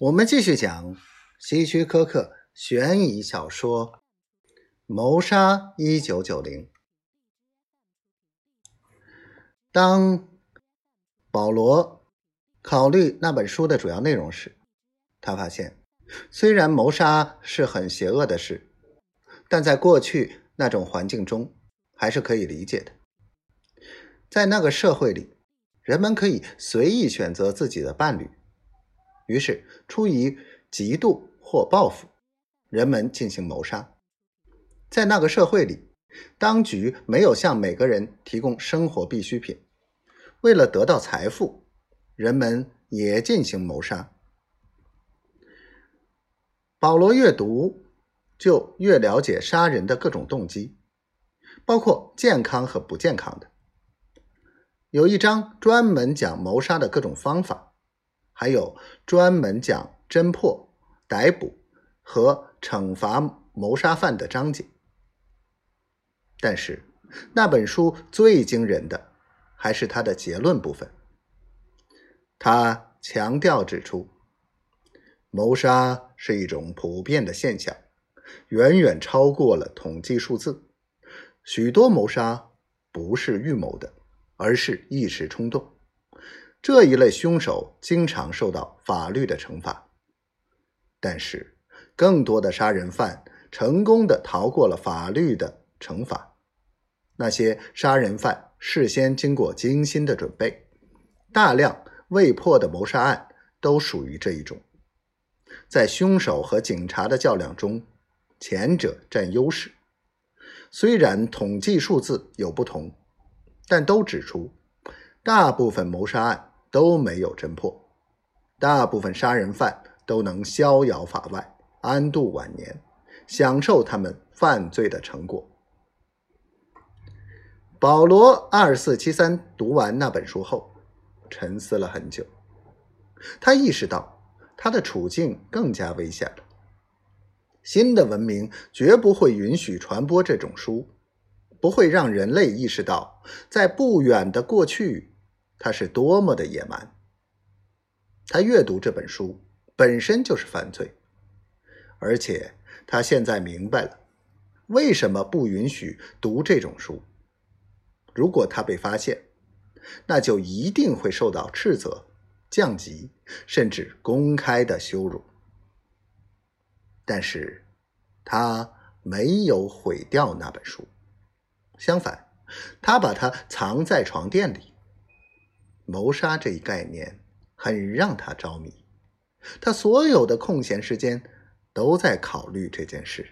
我们继续讲希区柯克悬疑小说《谋杀一九九零》。当保罗考虑那本书的主要内容时，他发现，虽然谋杀是很邪恶的事，但在过去那种环境中还是可以理解的。在那个社会里，人们可以随意选择自己的伴侣。于是，出于嫉妒或报复，人们进行谋杀。在那个社会里，当局没有向每个人提供生活必需品，为了得到财富，人们也进行谋杀。保罗越读，就越了解杀人的各种动机，包括健康和不健康的。有一章专门讲谋杀的各种方法。还有专门讲侦破、逮捕和惩罚谋杀犯的章节，但是那本书最惊人的还是它的结论部分。他强调指出，谋杀是一种普遍的现象，远远超过了统计数字。许多谋杀不是预谋的，而是一时冲动。这一类凶手经常受到法律的惩罚，但是更多的杀人犯成功的逃过了法律的惩罚。那些杀人犯事先经过精心的准备，大量未破的谋杀案都属于这一种。在凶手和警察的较量中，前者占优势。虽然统计数字有不同，但都指出大部分谋杀案。都没有侦破，大部分杀人犯都能逍遥法外，安度晚年，享受他们犯罪的成果。保罗二四七三读完那本书后，沉思了很久。他意识到他的处境更加危险了。新的文明绝不会允许传播这种书，不会让人类意识到，在不远的过去。他是多么的野蛮！他阅读这本书本身就是犯罪，而且他现在明白了为什么不允许读这种书。如果他被发现，那就一定会受到斥责、降级，甚至公开的羞辱。但是，他没有毁掉那本书，相反，他把它藏在床垫里。谋杀这一概念很让他着迷，他所有的空闲时间都在考虑这件事。